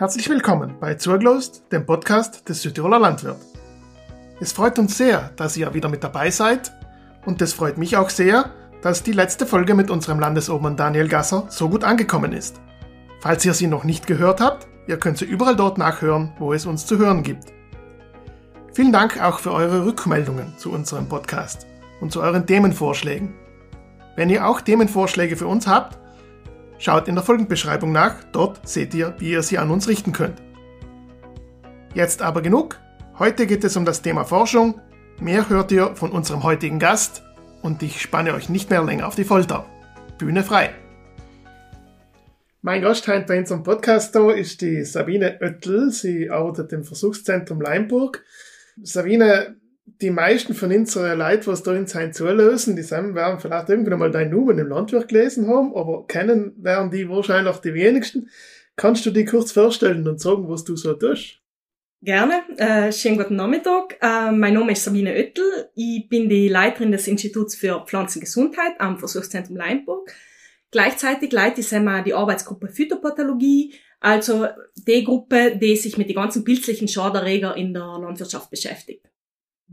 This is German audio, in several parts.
Herzlich willkommen bei Zurglost, dem Podcast des Südtiroler Landwirt. Es freut uns sehr, dass ihr wieder mit dabei seid und es freut mich auch sehr, dass die letzte Folge mit unserem Landesobmann Daniel Gasser so gut angekommen ist. Falls ihr sie noch nicht gehört habt, ihr könnt sie überall dort nachhören, wo es uns zu hören gibt. Vielen Dank auch für eure Rückmeldungen zu unserem Podcast und zu euren Themenvorschlägen. Wenn ihr auch Themenvorschläge für uns habt, schaut in der Folgenbeschreibung nach, dort seht ihr, wie ihr sie an uns richten könnt. Jetzt aber genug, heute geht es um das Thema Forschung, mehr hört ihr von unserem heutigen Gast und ich spanne euch nicht mehr länger auf die Folter. Bühne frei! Mein Gast heute bei unserem Podcast ist die Sabine Oettel. Sie arbeitet im Versuchszentrum Leimburg. Sabine, die meisten von unseren Leuten, was da in sein zulösen, die werden vielleicht irgendwann mal deinen Namen im Landwirt gelesen haben, aber kennen werden die wahrscheinlich die wenigsten. Kannst du dich kurz vorstellen und sagen, was du so tust? Gerne. Äh, schönen guten Nachmittag. Äh, mein Name ist Sabine Oettel. Ich bin die Leiterin des Instituts für Pflanzengesundheit am Versuchszentrum Leimburg. Gleichzeitig leite ich die Arbeitsgruppe Phytopathologie, also die Gruppe, die sich mit den ganzen pilzlichen Schaderreger in der Landwirtschaft beschäftigt.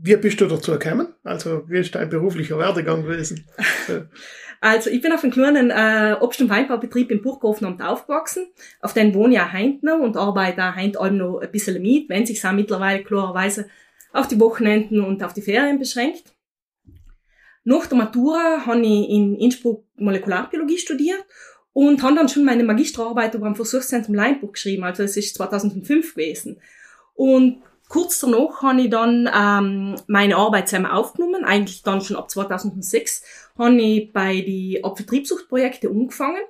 Wie bist du dazu gekommen? Also, wie ist dein beruflicher Werdegang gewesen? also, ich bin auf einem kleinen äh, Obst- und Weinbaubetrieb in Burghofenamt aufgewachsen. Auf den wohne ich auch heint noch und arbeite auch heint allem noch ein bisschen mit, wenn sich auch mittlerweile klarerweise auf die Wochenenden und auf die Ferien beschränkt. Nach der Matura habe ich in Innsbruck Molekularbiologie studiert und habe dann schon meine Magisterarbeit über am Versuchszentrum Leinburg geschrieben. Also, es ist 2005 gewesen. Und Kurz danach habe ich dann ähm, meine Arbeit zusammen aufgenommen, eigentlich dann schon ab 2006, habe ich bei die Abvertriebssuchtprojekte angefangen.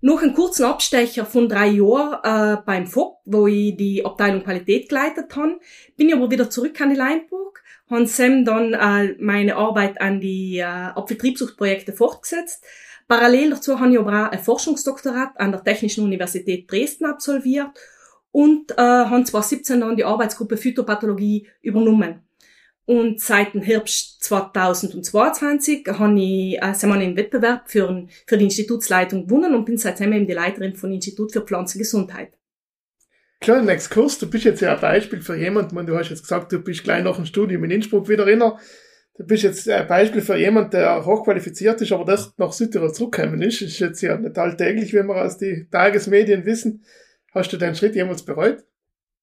Nach einem kurzen Abstecher von drei Jahren äh, beim FOP, wo ich die Abteilung Qualität geleitet habe, bin ich aber wieder zurück an die Leinburg, habe Sam dann äh, meine Arbeit an die äh, Abvertriebssuchtprojekte fortgesetzt. Parallel dazu habe ich aber auch ein Forschungsdoktorat an der Technischen Universität Dresden absolviert und äh, haben 2017 dann die Arbeitsgruppe Phytopathologie übernommen. Und seit dem Herbst 2022 habe ich äh, sind wir einen Wettbewerb für, für die Institutsleitung gewonnen und bin seitdem eben die Leiterin von Institut für Pflanzengesundheit. Kleinen Exkurs, du bist jetzt ja ein Beispiel für jemanden, du hast jetzt gesagt, du bist gleich nach dem Studium in Innsbruck wieder inner. Du bist jetzt ein Beispiel für jemanden, der hochqualifiziert ist, aber das nach Südtirol zurückgekommen ist. Ist jetzt ja nicht alltäglich, wie wir aus den Tagesmedien wissen. Hast du deinen Schritt jemals bereut?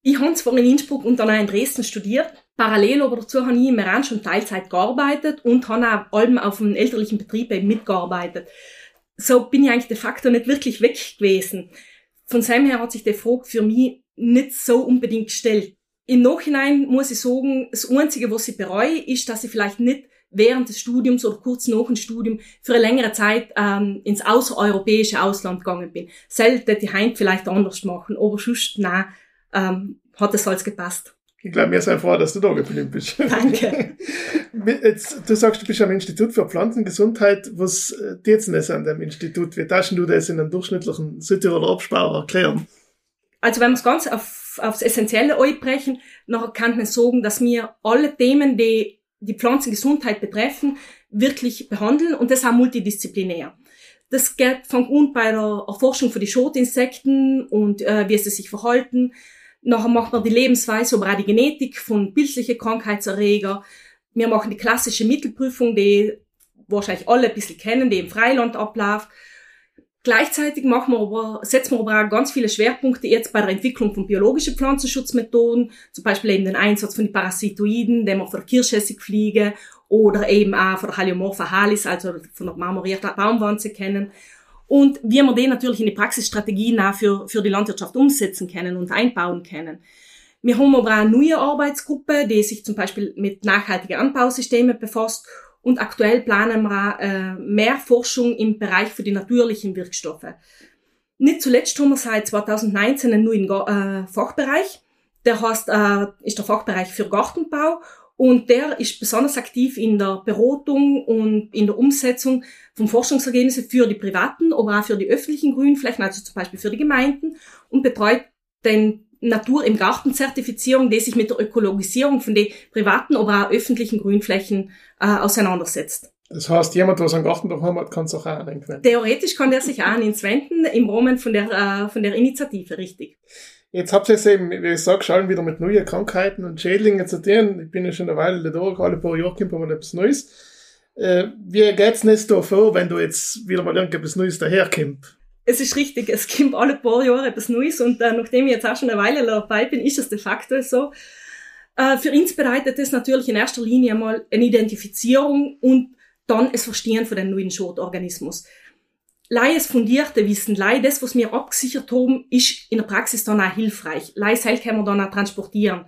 Ich habe zwar in Innsbruck und dann auch in Dresden studiert. Parallel aber dazu habe ich im Iran schon Teilzeit gearbeitet und habe auch allem auf einem elterlichen Betrieb eben mitgearbeitet. So bin ich eigentlich de facto nicht wirklich weg gewesen. Von seinem her hat sich die Frage für mich nicht so unbedingt gestellt. Im Nachhinein muss ich sagen, das Einzige, was ich bereue, ist, dass ich vielleicht nicht während des Studiums oder kurz nach dem Studium für eine längere Zeit ähm, ins außereuropäische Ausland gegangen bin. Selten die Heim vielleicht anders machen, aber sonst, nein, ähm, hat es alles gepasst. Ich glaube, mir sei froh, dass du da geblieben bist. Danke. Jetzt, du sagst, du bist am Institut für Pflanzengesundheit. Was tut denn das an dem Institut? Wie darfst du das in einem durchschnittlichen Südtiroler Absparer erklären? Also wenn wir es ganz auf, aufs Essentielle einbrechen, nachher kann man sagen, dass wir alle Themen, die die Pflanzengesundheit betreffen, wirklich behandeln und das auch multidisziplinär. Das geht von an bei der Erforschung für die Schotinsekten und äh, wie sie sich verhalten. Nachher macht man die Lebensweise, aber auch die Genetik von bildlichen Krankheitserreger. Wir machen die klassische Mittelprüfung, die wahrscheinlich alle ein bisschen kennen, die im Freiland abläuft. Gleichzeitig machen wir aber, setzen wir aber auch ganz viele Schwerpunkte jetzt bei der Entwicklung von biologischen Pflanzenschutzmethoden, zum Beispiel eben den Einsatz von den Parasitoiden, den wir von der Kirschessigfliege oder eben auch von der Haliomorpha halis, also von der marmorierten Baumwanze kennen. Und wie wir den natürlich in die Praxisstrategien auch für, für die Landwirtschaft umsetzen können und einbauen können. Wir haben aber auch eine neue Arbeitsgruppe, die sich zum Beispiel mit nachhaltigen Anbausystemen befasst und aktuell planen wir äh, mehr Forschung im Bereich für die natürlichen Wirkstoffe. Nicht zuletzt haben wir seit 2019 einen neuen äh, Fachbereich. Der heißt, äh, ist der Fachbereich für Gartenbau und der ist besonders aktiv in der Beratung und in der Umsetzung von Forschungsergebnissen für die privaten, aber auch für die öffentlichen Grünflächen, also zum Beispiel für die Gemeinden und betreut den Natur im Garten Zertifizierung, die sich mit der Ökologisierung von den privaten, aber auch öffentlichen Grünflächen äh, auseinandersetzt. Das heißt, jemand, der einen Garten daheim hat, kann es auch anwenden. Theoretisch kann der sich auch an uns wenden, im Rahmen von der, äh, von der Initiative, richtig. Jetzt habt ihr es eben, wie ich sage, schon wieder mit neuen Krankheiten und Schädlingen zu tun. Ich bin ja schon eine Weile da, alle paar Jahre kommt mal etwas Neues. Äh, wie geht's nicht da vor, wenn du jetzt wieder mal irgendetwas Neues daherkommt? Es ist richtig, es kommt alle paar Jahre etwas Neues und äh, nachdem ich jetzt auch schon eine Weile dabei bin, ist es de facto so. Äh, für uns bedeutet das natürlich in erster Linie mal eine Identifizierung und dann das Verstehen von dem neuen Schotorganismus. Leies fundierte Wissen, Lei das, was wir abgesichert haben, ist in der Praxis dann auch hilfreich. Lei selbst können wir dann auch transportieren.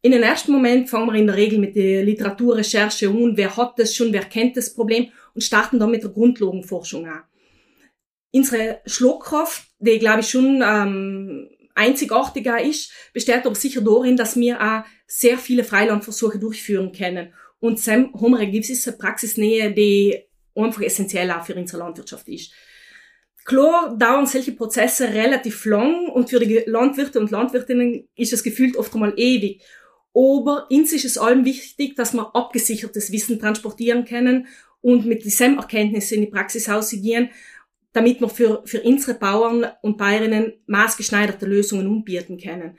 In den ersten Moment fangen wir in der Regel mit der Literaturrecherche um, wer hat das schon, wer kennt das Problem und starten dann mit der Grundlagenforschung an. Unsere Schlagkraft, die glaube ich schon ähm, einzigartiger ist, besteht aber sicher darin, dass wir auch sehr viele Freilandversuche durchführen können. Und Sam haben wir eine Praxisnähe, die einfach essentiell auch für unsere Landwirtschaft ist. Klar dauern solche Prozesse relativ lang und für die Landwirte und Landwirtinnen ist es gefühlt oft einmal ewig. Aber uns ist es allem wichtig, dass wir abgesichertes Wissen transportieren können und mit diesen Erkenntnissen in die Praxis ausgehen, damit wir für, für unsere Bauern und Bäuerinnen maßgeschneiderte Lösungen umbieten können.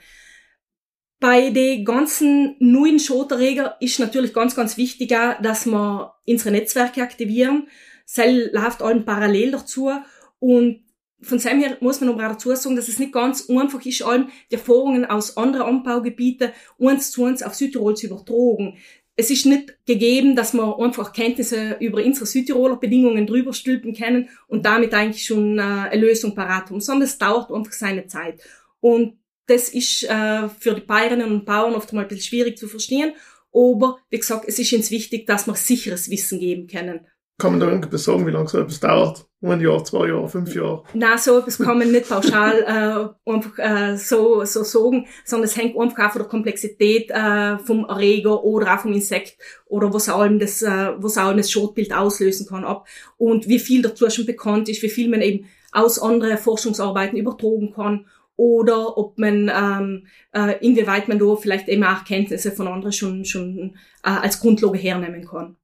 Bei den ganzen neuen Schoterreger ist natürlich ganz, ganz wichtig, dass wir unsere Netzwerke aktivieren. Cell läuft allen parallel dazu und von seinem her muss man aber auch dazu sagen, dass es nicht ganz einfach ist, allen die Erfahrungen aus anderen Anbaugebieten uns zu uns auf Südtirol zu übertragen. Es ist nicht gegeben, dass wir einfach Kenntnisse über unsere Südtiroler Bedingungen drüber stülpen können und damit eigentlich schon äh, eine Lösung parat haben, sondern es dauert einfach seine Zeit. Und das ist äh, für die Bäuerinnen und Bauern oft mal ein bisschen schwierig zu verstehen. Aber wie gesagt, es ist uns wichtig, dass wir sicheres Wissen geben können. Kann man da irgendwas sagen, wie lange so etwas dauert? Ein Jahr, zwei Jahre, fünf Jahre? Nein, so etwas kann man nicht pauschal äh, einfach äh, so, so sagen, sondern es hängt einfach auch von der Komplexität äh, vom Erreger oder auch vom Insekt oder was allem das, äh, was allem das Schotbild auslösen kann ab und wie viel dazu schon bekannt ist, wie viel man eben aus anderen Forschungsarbeiten übertragen kann oder ob man ähm, äh, inwieweit man da vielleicht eben auch Kenntnisse von anderen schon schon äh, als Grundlage hernehmen kann.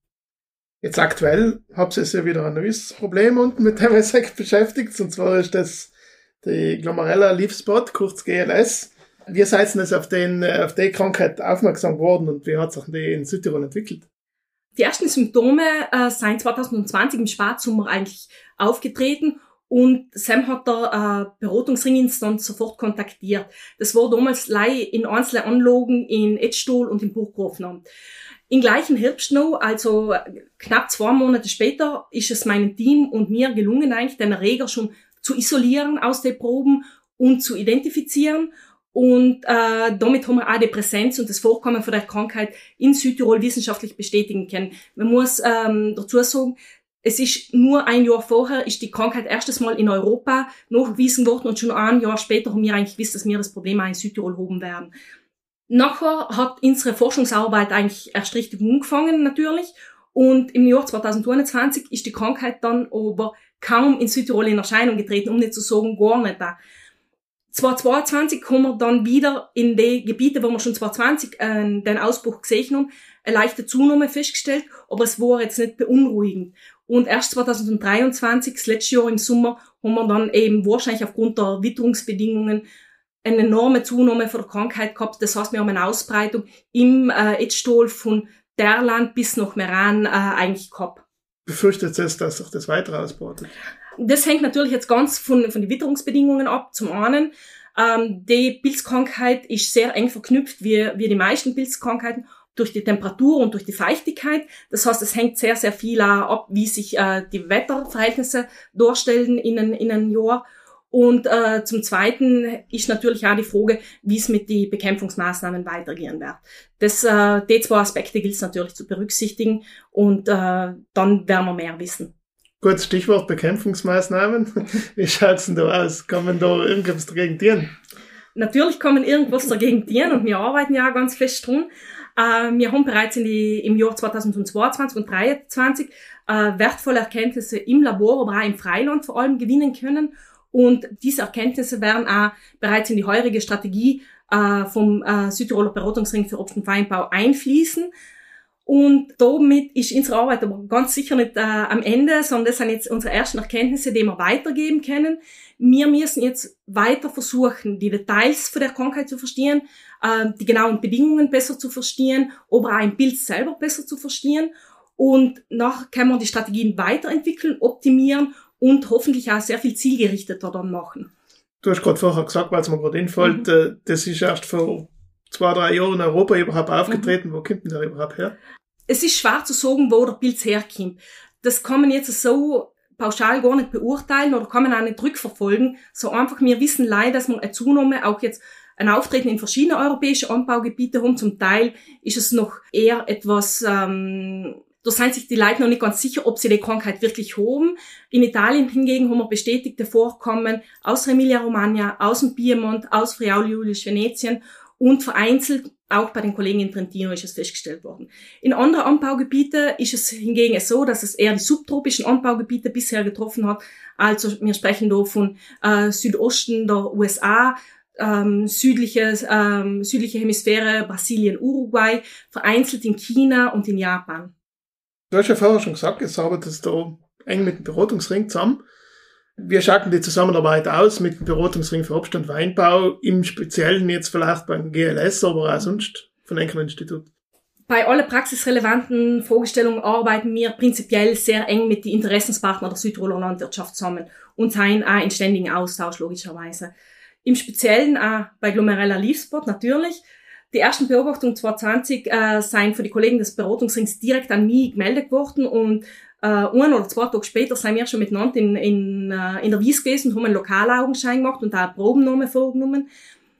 Jetzt aktuell habt ihr ja wieder ein neues Problem und mit dem ihr beschäftigt, und zwar ist das die Glomerella Leaf Spot, kurz GLS. Wie seid ihr auf, auf die Krankheit aufmerksam geworden und wie hat sich die in Südtirol entwickelt? Die ersten Symptome äh, sind 2020 im Spätsommer eigentlich aufgetreten und Sam hat da äh, Beratungsringinstanz sofort kontaktiert. Das war damals lei in einzelnen Anlagen in Edstol und in Burggrafenam. Im gleichen Herbst noch, also knapp zwei Monate später, ist es meinem Team und mir gelungen, eigentlich den Erreger schon zu isolieren aus den Proben und zu identifizieren. Und äh, damit haben wir auch die Präsenz und das Vorkommen von der Krankheit in Südtirol wissenschaftlich bestätigen können. Man muss ähm, dazu sagen, es ist nur ein Jahr vorher, ist die Krankheit erstes Mal in Europa nachgewiesen worden und schon ein Jahr später haben wir eigentlich gewusst, dass wir das Problem auch in Südtirol haben werden. Nachher hat unsere Forschungsarbeit eigentlich erst richtig angefangen, natürlich. Und im Jahr 2021 ist die Krankheit dann aber kaum in Südtirol in Erscheinung getreten, um nicht zu sagen, gar nicht da. 2022 kommen wir dann wieder in die Gebiete, wo wir schon 2020 äh, den Ausbruch gesehen haben, eine leichte Zunahme festgestellt, aber es war jetzt nicht beunruhigend. Und erst 2023, das letzte Jahr im Sommer, haben wir dann eben wahrscheinlich aufgrund der Witterungsbedingungen eine enorme Zunahme von der Krankheit gehabt. Das heißt, wir haben eine Ausbreitung im äh, Edstol von Derland bis nach Meran äh, eigentlich gehabt. Befürchtet es, dass sich das weiter ausbreitet? Das hängt natürlich jetzt ganz von, von den Witterungsbedingungen ab. Zum einen, ähm, die Pilzkrankheit ist sehr eng verknüpft, wie, wie die meisten Pilzkrankheiten, durch die Temperatur und durch die Feuchtigkeit. Das heißt, es hängt sehr, sehr viel ab, wie sich äh, die Wetterverhältnisse darstellen in, ein, in einem Jahr. Und äh, zum Zweiten ist natürlich auch die Frage, wie es mit den Bekämpfungsmaßnahmen weitergehen wird. Das, äh, die zwei Aspekte gilt es natürlich zu berücksichtigen und äh, dann werden wir mehr wissen. Gut, Stichwort Bekämpfungsmaßnahmen. Wie schaut's denn da aus? Kann man da irgendwas dagegen tun? Natürlich kann man irgendwas dagegen tun und wir arbeiten ja auch ganz fest dran. Äh, wir haben bereits in die, im Jahr 2022 und 2023 äh, wertvolle Erkenntnisse im Labor, aber auch im Freiland vor allem gewinnen können. Und diese Erkenntnisse werden auch bereits in die heurige Strategie äh, vom äh, Südtiroler Beratungsring für Obst und Weinbau einfließen. Und damit ist unsere Arbeit aber ganz sicher nicht äh, am Ende, sondern das sind jetzt unsere ersten Erkenntnisse, die wir weitergeben können. Wir müssen jetzt weiter versuchen, die Details von der Krankheit zu verstehen, äh, die genauen Bedingungen besser zu verstehen, aber auch ein Bild selber besser zu verstehen. Und nachher können wir die Strategien weiterentwickeln, optimieren und hoffentlich auch sehr viel zielgerichteter dann machen. Du hast gerade vorher gesagt, weil es mir gerade einfällt, mhm. Äh, das ist erst vor zwei, drei Jahren in Europa überhaupt aufgetreten. Mhm. Wo kommt denn der überhaupt her? Es ist schwer zu sagen, wo der Pilz herkommt. Das kann man jetzt so pauschal gar nicht beurteilen oder kann man auch nicht rückverfolgen. So einfach, wir wissen leider, dass man eine Zunahme auch jetzt ein Auftreten in verschiedenen europäischen Anbaugebieten haben. Zum Teil ist es noch eher etwas, ähm, da sind sich die Leute noch nicht ganz sicher, ob sie die Krankheit wirklich haben. In Italien hingegen haben wir bestätigte Vorkommen aus Emilia-Romagna, aus dem Piemont, aus Friauli-Julisch-Venetien und vereinzelt auch bei den Kollegen in Trentino ist es festgestellt worden. In anderen Anbaugebieten ist es hingegen so, dass es eher die subtropischen Anbaugebiete bisher getroffen hat. Also wir sprechen da von äh, Südosten der USA, ähm, südliche, ähm, südliche Hemisphäre, Brasilien, Uruguay, vereinzelt in China und in Japan. Du hast ja vorher schon gesagt, es arbeitet da eng mit dem Beratungsring zusammen. Wir schauen die Zusammenarbeit aus mit dem Beratungsring für Obst- und Weinbau, im Speziellen jetzt vielleicht beim GLS, aber auch sonst von Enkel Institut. Bei allen praxisrelevanten Vorgestellungen arbeiten wir prinzipiell sehr eng mit den Interessenspartnern der Südtiroler Landwirtschaft zusammen und sind auch in ständigen Austausch logischerweise. Im Speziellen auch bei Glomerella Leafspot natürlich. Die ersten Beobachtungen 2020 äh, sind für die Kollegen des Beratungsrings direkt an mich gemeldet worden und äh, ein oder zwei Tage später sind wir schon miteinander in, in, äh, in der Wies gewesen und haben einen Lokalaugenschein gemacht und da Probennahme vorgenommen.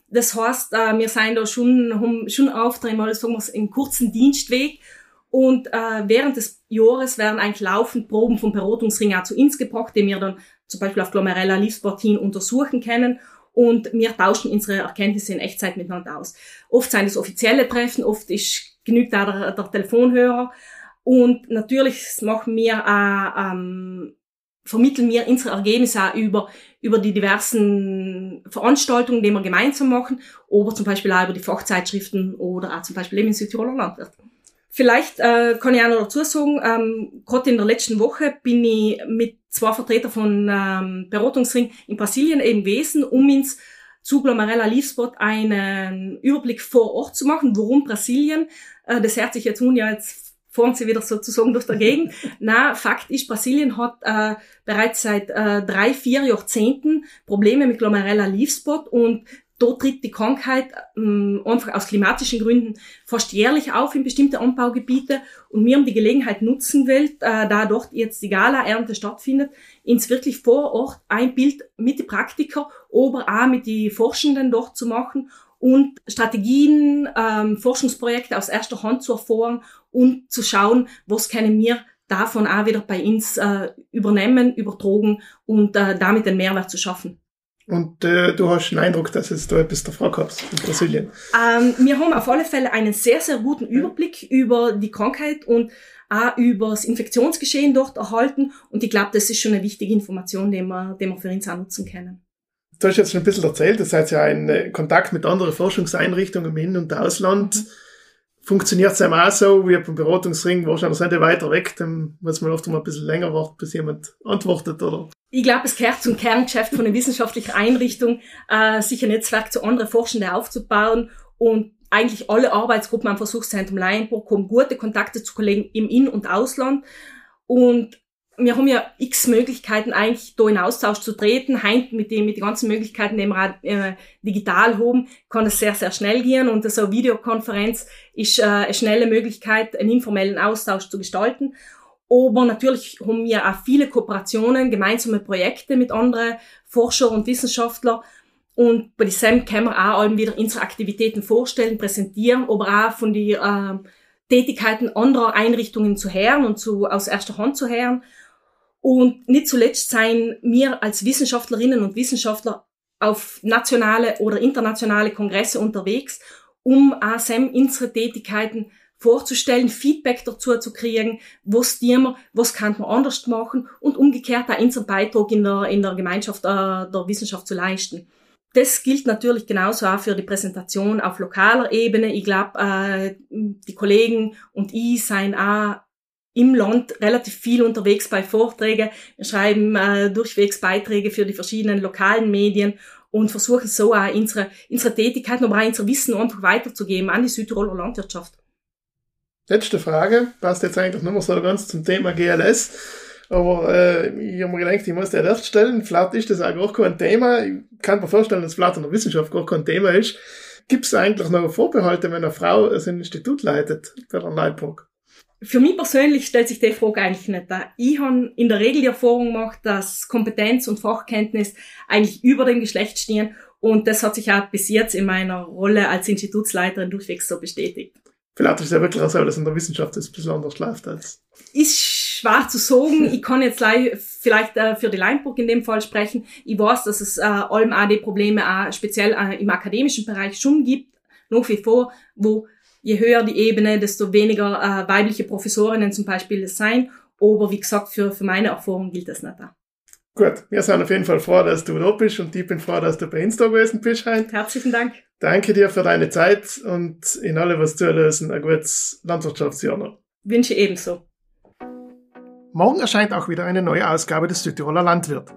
Das heißt, äh, wir sind da schon, haben schon Aufträge, mal sagen wir einen kurzen Dienstweg und äh, während des Jahres werden eigentlich laufend Proben vom Beratungsring auch zu uns gebracht, die wir dann zum Beispiel auf Glomerella Leafsportin untersuchen können und wir tauschen unsere Erkenntnisse in Echtzeit miteinander aus. Oft sind es offizielle Treffen, oft ist, genügt auch der, der Telefonhörer und natürlich machen wir auch, ähm, vermitteln wir unsere Ergebnisse auch über, über die diversen Veranstaltungen, die wir gemeinsam machen, oder zum Beispiel auch über die Fachzeitschriften oder auch zum Beispiel eben in Südtiroler Landwirt. Vielleicht äh, kann ich auch noch dazu sagen, ähm, gerade in der letzten Woche bin ich mit zwei Vertretern von ähm, Beratungsring in Brasilien eben gewesen, um ins zu Glomerella Leafspot einen Überblick vor Ort zu machen, warum Brasilien. Äh, das hört sich jetzt nun ja jetzt fahren sie wieder sozusagen durch der Gegend. Na, Fakt ist, Brasilien hat äh, bereits seit äh, drei, vier Jahrzehnten Probleme mit Glomerella Leafspot und dort tritt die Krankheit ähm, einfach aus klimatischen Gründen fast jährlich auf in bestimmte Anbaugebiete und wir haben die Gelegenheit nutzen wollen, äh, da dort jetzt die Gala-Ernte stattfindet, ins wirklich vor Ort ein Bild mit den Praktiker, aber auch mit den Forschenden dort zu machen und Strategien, ähm, Forschungsprojekte aus erster Hand zu erfahren und zu schauen, was können wir davon auch wieder bei uns äh, übernehmen, übertragen und äh, damit den Mehrwert zu schaffen. Und äh, du hast den Eindruck, dass es da etwas davor gab in Brasilien? Ähm, wir haben auf alle Fälle einen sehr, sehr guten Überblick ja. über die Krankheit und auch über das Infektionsgeschehen dort erhalten. Und ich glaube, das ist schon eine wichtige Information, die wir, die wir für uns auch nutzen können. Du hast jetzt schon ein bisschen erzählt, das seid ja in äh, Kontakt mit anderen Forschungseinrichtungen im In- und Ausland. Mhm funktioniert es auch so, wie beim Beratungsring, wahrscheinlich sind die weiter weg, dann muss man oft mal ein bisschen länger warten, bis jemand antwortet, oder? Ich glaube, es gehört zum Kerngeschäft von einer wissenschaftlichen Einrichtung, äh, sich ein Netzwerk zu anderen Forschenden aufzubauen und eigentlich alle Arbeitsgruppen am Versuchszentrum Leinburg haben gute Kontakte zu Kollegen im In- und Ausland und wir haben ja x Möglichkeiten eigentlich da in Austausch zu treten. Heint mit den, mit den ganzen Möglichkeiten, die wir äh, digital haben, kann es sehr, sehr schnell gehen. Und so eine Videokonferenz ist äh, eine schnelle Möglichkeit, einen informellen Austausch zu gestalten. Aber natürlich haben wir auch viele Kooperationen, gemeinsame Projekte mit anderen Forscher und Wissenschaftler. Und bei diesem können wir auch wieder unsere Aktivitäten vorstellen, präsentieren, aber auch von den äh, Tätigkeiten anderer Einrichtungen zu hören und zu, aus erster Hand zu hören. Und nicht zuletzt seien wir als Wissenschaftlerinnen und Wissenschaftler auf nationale oder internationale Kongresse unterwegs, um Sam unsere Tätigkeiten vorzustellen, Feedback dazu zu kriegen, was wir, was kann man anders machen und umgekehrt auch unseren Beitrag in der, in der Gemeinschaft äh, der Wissenschaft zu leisten. das gilt natürlich genauso auch für die Präsentation auf lokaler Ebene. Ich glaube, äh, die Kollegen und ich seien auch im Land relativ viel unterwegs bei Vorträgen. Wir schreiben äh, durchwegs Beiträge für die verschiedenen lokalen Medien und versuchen so auch unsere, unsere Tätigkeit, aber auch unser Wissen einfach weiterzugeben an die Südtiroler Landwirtschaft. Letzte Frage, passt jetzt eigentlich nur so ganz zum Thema GLS. Aber äh, ich habe mir gedacht, ich muss dir erst stellen, vielleicht ist das auch gar kein Thema. Ich kann mir vorstellen, dass vielleicht in der Wissenschaft gar kein Thema ist. Gibt es eigentlich noch Vorbehalte, wenn eine Frau ein Institut leitet bei der Neubruck? Für mich persönlich stellt sich die Frage eigentlich nicht da. Ich habe in der Regel die Erfahrung gemacht, dass Kompetenz und Fachkenntnis eigentlich über dem Geschlecht stehen und das hat sich auch bis jetzt in meiner Rolle als Institutsleiterin durchwegs so bestätigt. Vielleicht ist es ja wirklich auch so, dass in der Wissenschaft das besonders läuft als. Ist schwer zu sagen. Ich kann jetzt vielleicht äh, für die Leinburg in dem Fall sprechen. Ich weiß, dass es äh, allem auch die Probleme auch speziell äh, im akademischen Bereich schon gibt, nach wie vor, wo je höher die Ebene, desto weniger äh, weibliche Professorinnen zum Beispiel sein. Aber wie gesagt, für, für meine Erfahrung gilt das nicht da. Gut, wir sind auf jeden Fall froh, dass du da bist und ich bin froh, dass du bei uns da gewesen bist. Hein. Herzlichen Dank. Danke dir für deine Zeit und in alle, was zu lösen, ein gutes Landwirtschaftsjahr noch. Wünsche ebenso. Morgen erscheint auch wieder eine neue Ausgabe des Südtiroler Landwirt.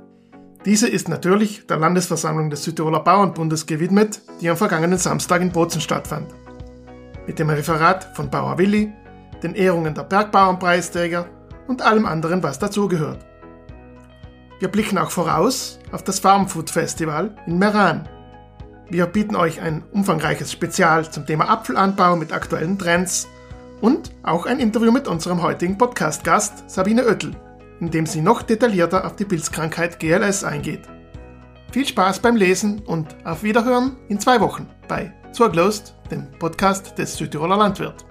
Diese ist natürlich der Landesversammlung des Südtiroler Bauernbundes gewidmet, die am vergangenen Samstag in Bozen stattfand. Mit dem Referat von Bauer Willi, den Ehrungen der Bergbauernpreisträger und allem anderen, was dazugehört. Wir blicken auch voraus auf das Farmfood Festival in Meran, wir bieten euch ein umfangreiches Spezial zum Thema Apfelanbau mit aktuellen Trends und auch ein Interview mit unserem heutigen Podcast-Gast Sabine Oettel, in dem sie noch detaillierter auf die Pilzkrankheit GLS eingeht. Viel Spaß beim Lesen und auf Wiederhören in zwei Wochen bei Zurglost, dem Podcast des Südtiroler Landwirt.